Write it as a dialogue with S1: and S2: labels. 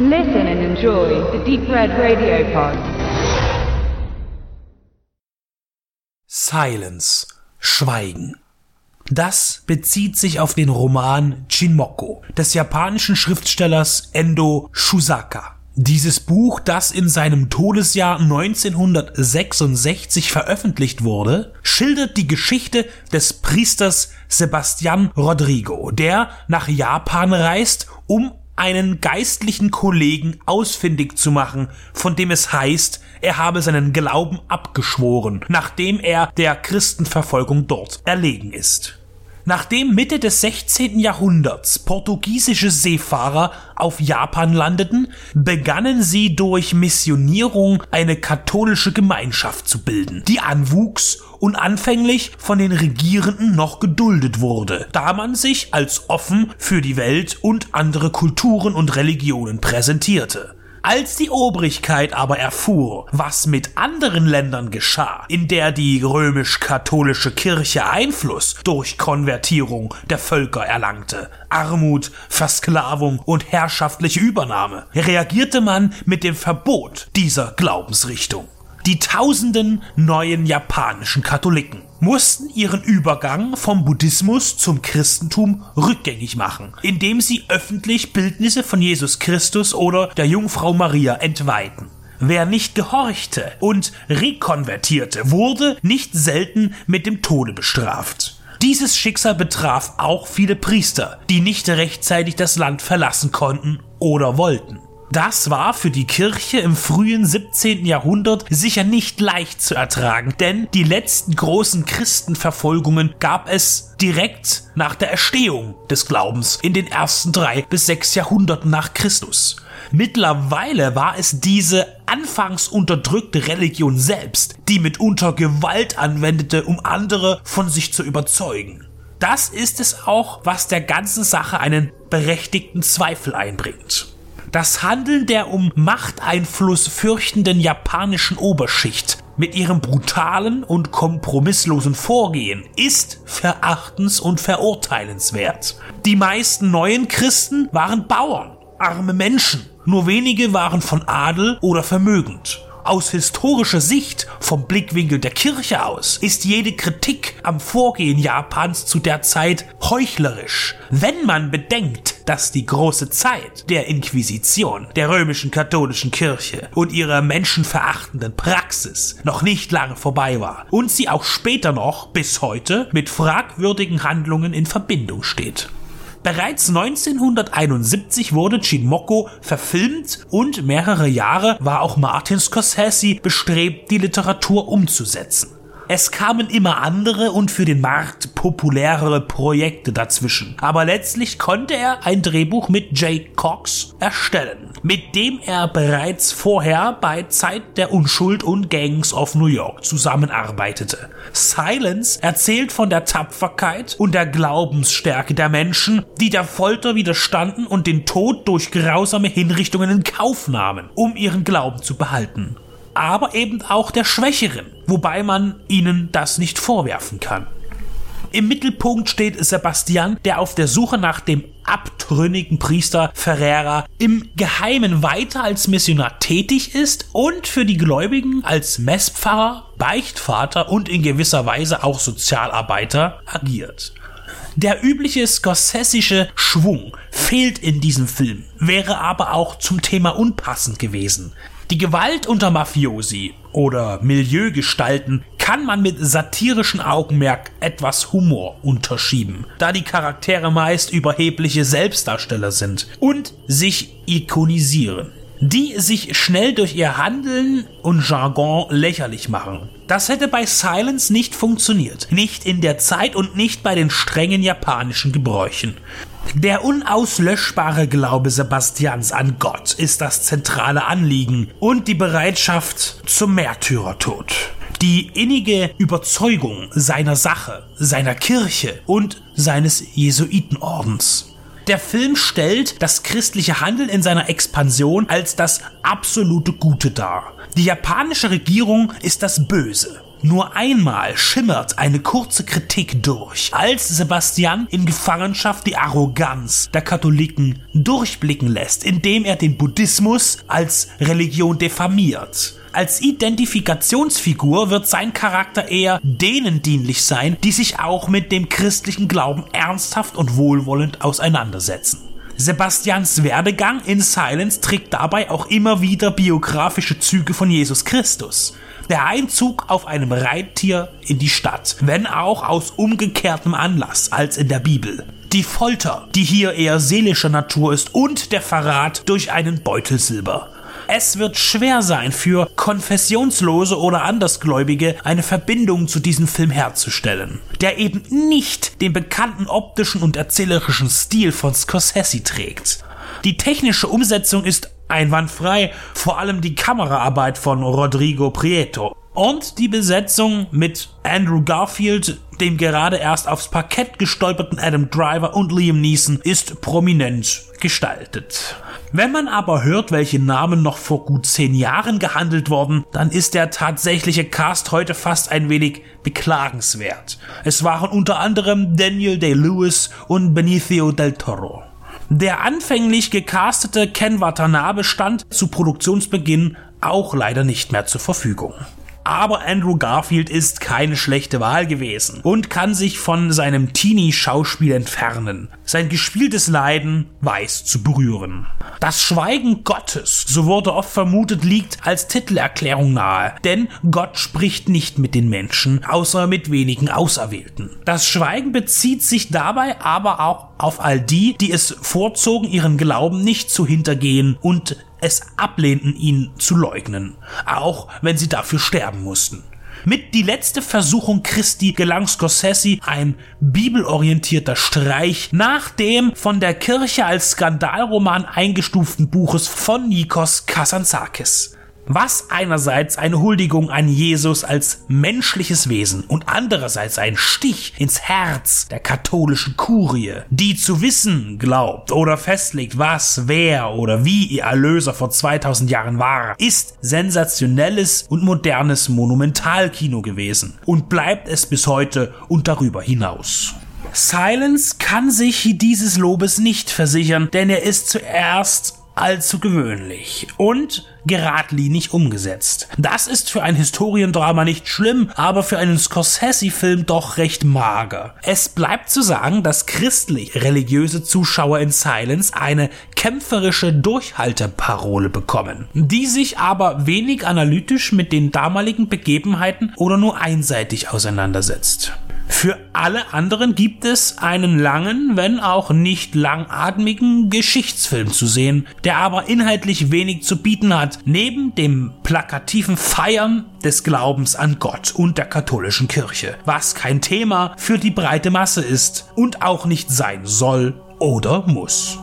S1: Listen and enjoy the Deep Red Radio Pod.
S2: Silence. Schweigen. Das bezieht sich auf den Roman Chinmoko des japanischen Schriftstellers Endo Shusaka. Dieses Buch, das in seinem Todesjahr 1966 veröffentlicht wurde, schildert die Geschichte des Priesters Sebastian Rodrigo, der nach Japan reist, um einen geistlichen Kollegen ausfindig zu machen, von dem es heißt, er habe seinen Glauben abgeschworen, nachdem er der Christenverfolgung dort erlegen ist. Nachdem Mitte des 16. Jahrhunderts portugiesische Seefahrer auf Japan landeten, begannen sie durch Missionierung eine katholische Gemeinschaft zu bilden, die anwuchs und anfänglich von den Regierenden noch geduldet wurde, da man sich als offen für die Welt und andere Kulturen und Religionen präsentierte. Als die Obrigkeit aber erfuhr, was mit anderen Ländern geschah, in der die römisch-katholische Kirche Einfluss durch Konvertierung der Völker erlangte, Armut, Versklavung und herrschaftliche Übernahme, reagierte man mit dem Verbot dieser Glaubensrichtung. Die tausenden neuen japanischen Katholiken mussten ihren Übergang vom Buddhismus zum Christentum rückgängig machen, indem sie öffentlich Bildnisse von Jesus Christus oder der Jungfrau Maria entweihten. Wer nicht gehorchte und rekonvertierte, wurde nicht selten mit dem Tode bestraft. Dieses Schicksal betraf auch viele Priester, die nicht rechtzeitig das Land verlassen konnten oder wollten. Das war für die Kirche im frühen 17. Jahrhundert sicher nicht leicht zu ertragen, denn die letzten großen Christenverfolgungen gab es direkt nach der Erstehung des Glaubens in den ersten drei bis sechs Jahrhunderten nach Christus. Mittlerweile war es diese anfangs unterdrückte Religion selbst, die mitunter Gewalt anwendete, um andere von sich zu überzeugen. Das ist es auch, was der ganzen Sache einen berechtigten Zweifel einbringt. Das Handeln der um Machteinfluss fürchtenden japanischen Oberschicht mit ihrem brutalen und kompromisslosen Vorgehen ist verachtens- und verurteilenswert. Die meisten neuen Christen waren Bauern, arme Menschen, nur wenige waren von Adel oder vermögend. Aus historischer Sicht, vom Blickwinkel der Kirche aus, ist jede Kritik am Vorgehen Japans zu der Zeit heuchlerisch, wenn man bedenkt, dass die große Zeit der Inquisition, der römischen katholischen Kirche und ihrer menschenverachtenden Praxis noch nicht lange vorbei war und sie auch später noch bis heute mit fragwürdigen Handlungen in Verbindung steht. Bereits 1971 wurde Chinmoko verfilmt und mehrere Jahre war auch Martin Scorsese bestrebt, die Literatur umzusetzen. Es kamen immer andere und für den Markt populärere Projekte dazwischen. Aber letztlich konnte er ein Drehbuch mit Jay Cox erstellen, mit dem er bereits vorher bei Zeit der Unschuld und Gangs of New York zusammenarbeitete. Silence erzählt von der Tapferkeit und der Glaubensstärke der Menschen, die der Folter widerstanden und den Tod durch grausame Hinrichtungen in Kauf nahmen, um ihren Glauben zu behalten aber eben auch der Schwächeren, wobei man ihnen das nicht vorwerfen kann. Im Mittelpunkt steht Sebastian, der auf der Suche nach dem abtrünnigen Priester Ferreira im Geheimen weiter als Missionar tätig ist und für die Gläubigen als Messpfarrer, Beichtvater und in gewisser Weise auch Sozialarbeiter agiert. Der übliche scorsesische Schwung fehlt in diesem Film, wäre aber auch zum Thema unpassend gewesen. Die Gewalt unter Mafiosi oder Milieugestalten kann man mit satirischem Augenmerk etwas Humor unterschieben, da die Charaktere meist überhebliche Selbstdarsteller sind und sich ikonisieren die sich schnell durch ihr Handeln und Jargon lächerlich machen. Das hätte bei Silence nicht funktioniert. Nicht in der Zeit und nicht bei den strengen japanischen Gebräuchen. Der unauslöschbare Glaube Sebastians an Gott ist das zentrale Anliegen und die Bereitschaft zum Märtyrertod. Die innige Überzeugung seiner Sache, seiner Kirche und seines Jesuitenordens. Der Film stellt das christliche Handeln in seiner Expansion als das absolute Gute dar. Die japanische Regierung ist das Böse Nur einmal schimmert eine kurze Kritik durch, als Sebastian in Gefangenschaft die Arroganz der Katholiken durchblicken lässt, indem er den Buddhismus als Religion diffamiert. Als Identifikationsfigur wird sein Charakter eher denen dienlich sein, die sich auch mit dem christlichen Glauben ernsthaft und wohlwollend auseinandersetzen. Sebastians Werdegang in Silence trägt dabei auch immer wieder biografische Züge von Jesus Christus. Der Einzug auf einem Reittier in die Stadt, wenn auch aus umgekehrtem Anlass als in der Bibel. Die Folter, die hier eher seelischer Natur ist und der Verrat durch einen Beutel Silber. Es wird schwer sein für Konfessionslose oder Andersgläubige eine Verbindung zu diesem Film herzustellen, der eben nicht den bekannten optischen und erzählerischen Stil von Scorsese trägt. Die technische Umsetzung ist einwandfrei, vor allem die Kameraarbeit von Rodrigo Prieto. Und die Besetzung mit Andrew Garfield, dem gerade erst aufs Parkett gestolperten Adam Driver und Liam Neeson ist prominent gestaltet. Wenn man aber hört, welche Namen noch vor gut zehn Jahren gehandelt wurden, dann ist der tatsächliche Cast heute fast ein wenig beklagenswert. Es waren unter anderem Daniel Day-Lewis und Benicio del Toro. Der anfänglich gecastete Ken Watanabe stand zu Produktionsbeginn auch leider nicht mehr zur Verfügung. Aber Andrew Garfield ist keine schlechte Wahl gewesen und kann sich von seinem Teenie-Schauspiel entfernen. Sein gespieltes Leiden weiß zu berühren. Das Schweigen Gottes, so wurde oft vermutet, liegt als Titelerklärung nahe, denn Gott spricht nicht mit den Menschen, außer mit wenigen Auserwählten. Das Schweigen bezieht sich dabei aber auch auf all die, die es vorzogen, ihren Glauben nicht zu hintergehen und es ablehnten, ihn zu leugnen, auch wenn sie dafür sterben mussten. Mit Die letzte Versuchung Christi gelang Scorsese ein bibelorientierter Streich nach dem von der Kirche als Skandalroman eingestuften Buches von Nikos Kazantzakis was einerseits eine Huldigung an Jesus als menschliches Wesen und andererseits ein Stich ins Herz der katholischen Kurie, die zu wissen glaubt oder festlegt, was, wer oder wie ihr Erlöser vor 2000 Jahren war, ist sensationelles und modernes Monumentalkino gewesen und bleibt es bis heute und darüber hinaus. Silence kann sich dieses Lobes nicht versichern, denn er ist zuerst allzu gewöhnlich und geradlinig umgesetzt. Das ist für ein Historiendrama nicht schlimm, aber für einen Scorsese-Film doch recht mager. Es bleibt zu sagen, dass christlich-religiöse Zuschauer in Silence eine kämpferische Durchhalteparole bekommen, die sich aber wenig analytisch mit den damaligen Begebenheiten oder nur einseitig auseinandersetzt. Für alle anderen gibt es einen langen, wenn auch nicht langatmigen Geschichtsfilm zu sehen, der aber inhaltlich wenig zu bieten hat, neben dem plakativen Feiern des Glaubens an Gott und der katholischen Kirche, was kein Thema für die breite Masse ist und auch nicht sein soll oder muss.